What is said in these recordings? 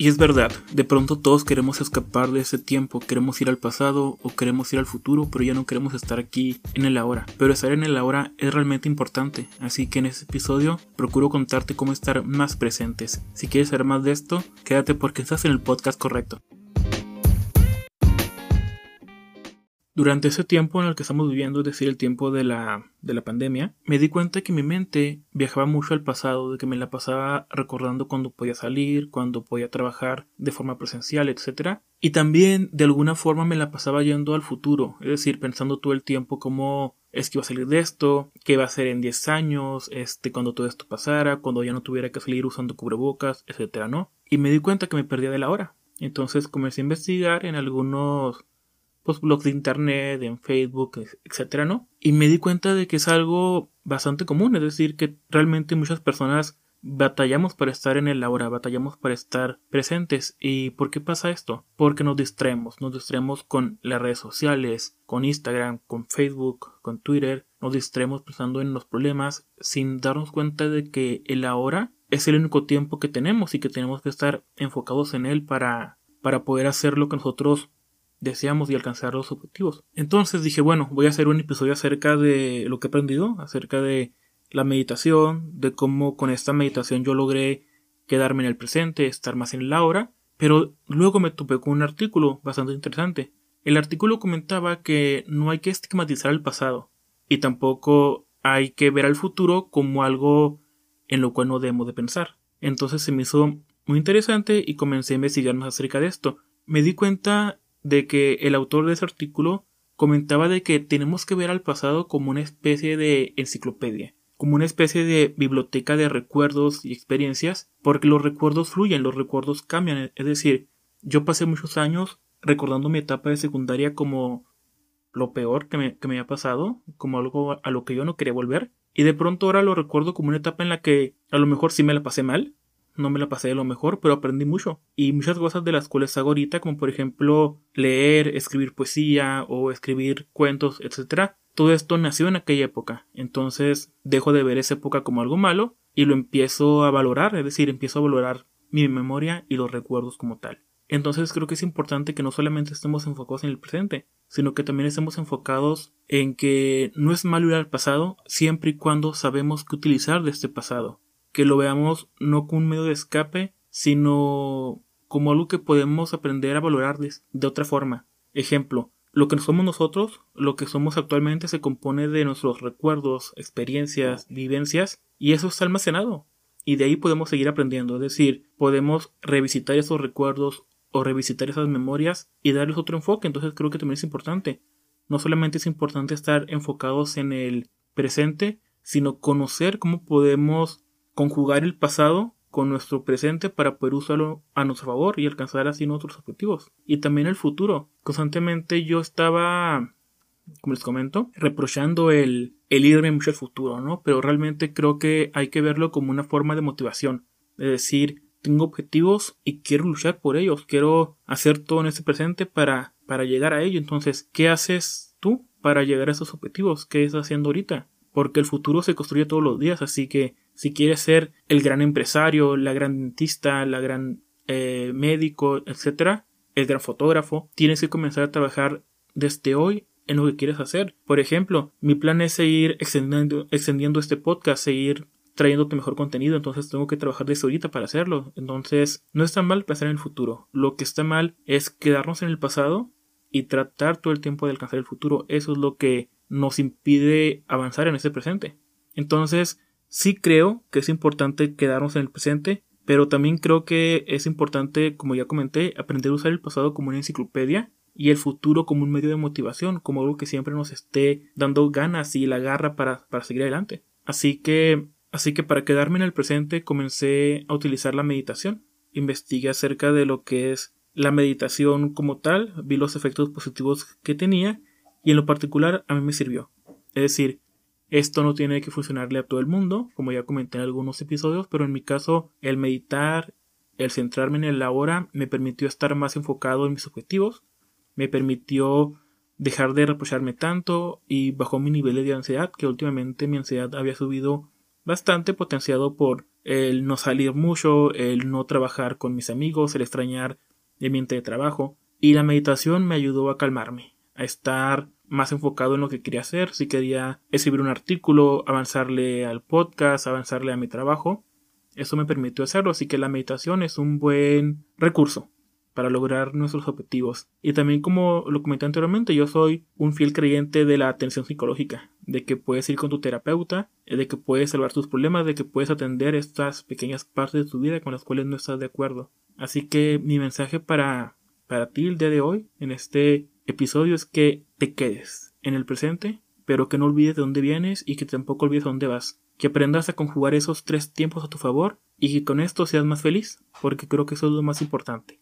Y es verdad, de pronto todos queremos escapar de ese tiempo, queremos ir al pasado o queremos ir al futuro, pero ya no queremos estar aquí en el ahora. Pero estar en el ahora es realmente importante, así que en este episodio procuro contarte cómo estar más presentes. Si quieres saber más de esto, quédate porque estás en el podcast correcto. Durante ese tiempo en el que estamos viviendo, es decir, el tiempo de la, de la pandemia, me di cuenta que mi mente viajaba mucho al pasado, de que me la pasaba recordando cuando podía salir, cuando podía trabajar de forma presencial, etc. Y también de alguna forma me la pasaba yendo al futuro, es decir, pensando todo el tiempo cómo es que iba a salir de esto, qué va a ser en 10 años, este, cuando todo esto pasara, cuando ya no tuviera que salir usando cubrebocas, etc. ¿no? Y me di cuenta que me perdía de la hora. Entonces comencé a investigar en algunos pues, blogs de internet, en Facebook, etcétera, ¿no? Y me di cuenta de que es algo bastante común, es decir, que realmente muchas personas batallamos para estar en el ahora, batallamos para estar presentes. ¿Y por qué pasa esto? Porque nos distraemos, nos distraemos con las redes sociales, con Instagram, con Facebook, con Twitter, nos distraemos pensando en los problemas sin darnos cuenta de que el ahora es el único tiempo que tenemos y que tenemos que estar enfocados en él para, para poder hacer lo que nosotros deseamos y alcanzar los objetivos. Entonces dije, bueno, voy a hacer un episodio acerca de lo que he aprendido, acerca de la meditación, de cómo con esta meditación yo logré quedarme en el presente, estar más en la hora, pero luego me topé con un artículo bastante interesante. El artículo comentaba que no hay que estigmatizar el pasado y tampoco hay que ver al futuro como algo en lo cual no debemos de pensar. Entonces se me hizo muy interesante y comencé a investigar más acerca de esto. Me di cuenta de que el autor de ese artículo comentaba de que tenemos que ver al pasado como una especie de enciclopedia, como una especie de biblioteca de recuerdos y experiencias, porque los recuerdos fluyen, los recuerdos cambian, es decir, yo pasé muchos años recordando mi etapa de secundaria como lo peor que me, que me había pasado, como algo a lo que yo no quería volver, y de pronto ahora lo recuerdo como una etapa en la que a lo mejor sí me la pasé mal, no me la pasé de lo mejor, pero aprendí mucho. Y muchas cosas de las cuales hago ahorita, como por ejemplo leer, escribir poesía o escribir cuentos, etc. Todo esto nació en aquella época. Entonces dejo de ver esa época como algo malo y lo empiezo a valorar, es decir, empiezo a valorar mi memoria y los recuerdos como tal. Entonces creo que es importante que no solamente estemos enfocados en el presente, sino que también estemos enfocados en que no es malo ir al pasado siempre y cuando sabemos qué utilizar de este pasado que lo veamos no como un medio de escape, sino como algo que podemos aprender a valorar de, otra forma. Ejemplo, lo que somos nosotros, lo que somos actualmente se compone de nuestros recuerdos, experiencias, vivencias, y eso está almacenado. Y de ahí podemos seguir aprendiendo, es decir, podemos revisitar esos recuerdos o revisitar esas memorias y darles otro enfoque, entonces creo que también es importante. No solamente es importante estar enfocados en el presente, sino conocer cómo podemos conjugar el pasado con nuestro presente para poder usarlo a nuestro favor y alcanzar así nuestros objetivos. Y también el futuro. Constantemente yo estaba, como les comento, reprochando el, el irme mucho al futuro, ¿no? Pero realmente creo que hay que verlo como una forma de motivación. Es decir, tengo objetivos y quiero luchar por ellos. Quiero hacer todo en este presente para, para llegar a ello. Entonces, ¿qué haces tú para llegar a esos objetivos? ¿Qué estás haciendo ahorita? Porque el futuro se construye todos los días, así que si quieres ser el gran empresario, la gran dentista, la gran eh, médico, etcétera, el gran fotógrafo, tienes que comenzar a trabajar desde hoy en lo que quieres hacer. Por ejemplo, mi plan es seguir extendiendo, extendiendo este podcast, seguir trayéndote mejor contenido, entonces tengo que trabajar desde ahorita para hacerlo. Entonces, no está mal pensar en el futuro. Lo que está mal es quedarnos en el pasado y tratar todo el tiempo de alcanzar el futuro. Eso es lo que nos impide avanzar en ese presente. Entonces, Sí creo que es importante quedarnos en el presente, pero también creo que es importante, como ya comenté, aprender a usar el pasado como una enciclopedia y el futuro como un medio de motivación, como algo que siempre nos esté dando ganas y la garra para, para seguir adelante. Así que, así que para quedarme en el presente comencé a utilizar la meditación. Investigué acerca de lo que es la meditación como tal, vi los efectos positivos que tenía y en lo particular a mí me sirvió. Es decir, esto no tiene que funcionarle a todo el mundo, como ya comenté en algunos episodios, pero en mi caso el meditar, el centrarme en el ahora, me permitió estar más enfocado en mis objetivos, me permitió dejar de reprocharme tanto y bajó mi nivel de ansiedad, que últimamente mi ansiedad había subido bastante potenciado por el no salir mucho, el no trabajar con mis amigos, el extrañar el ambiente de trabajo. Y la meditación me ayudó a calmarme, a estar más enfocado en lo que quería hacer, si quería escribir un artículo, avanzarle al podcast, avanzarle a mi trabajo. Eso me permitió hacerlo, así que la meditación es un buen recurso para lograr nuestros objetivos. Y también como lo comenté anteriormente, yo soy un fiel creyente de la atención psicológica, de que puedes ir con tu terapeuta, de que puedes salvar tus problemas, de que puedes atender estas pequeñas partes de tu vida con las cuales no estás de acuerdo. Así que mi mensaje para, para ti el día de hoy, en este episodio, es que te quedes en el presente, pero que no olvides de dónde vienes y que tampoco olvides dónde vas. Que aprendas a conjugar esos tres tiempos a tu favor y que con esto seas más feliz, porque creo que eso es lo más importante.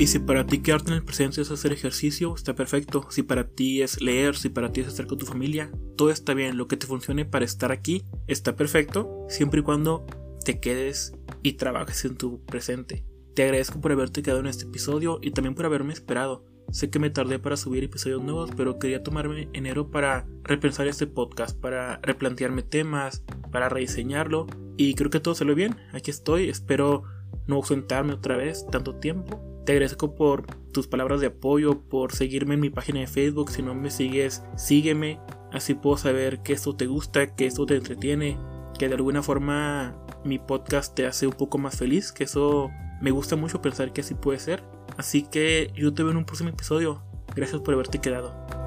Y si para ti quedarte en el presente es hacer ejercicio, está perfecto. Si para ti es leer, si para ti es estar con tu familia, todo está bien. Lo que te funcione para estar aquí está perfecto, siempre y cuando te quedes y trabajes en tu presente. Te agradezco por haberte quedado en este episodio y también por haberme esperado. Sé que me tardé para subir episodios nuevos, pero quería tomarme enero para repensar este podcast, para replantearme temas, para rediseñarlo y creo que todo salió bien. Aquí estoy, espero no ausentarme otra vez tanto tiempo te agradezco por tus palabras de apoyo, por seguirme en mi página de Facebook. Si no me sigues, sígueme. Así puedo saber que esto te gusta, que esto te entretiene, que de alguna forma mi podcast te hace un poco más feliz, que eso me gusta mucho pensar que así puede ser. Así que yo te veo en un próximo episodio. Gracias por haberte quedado.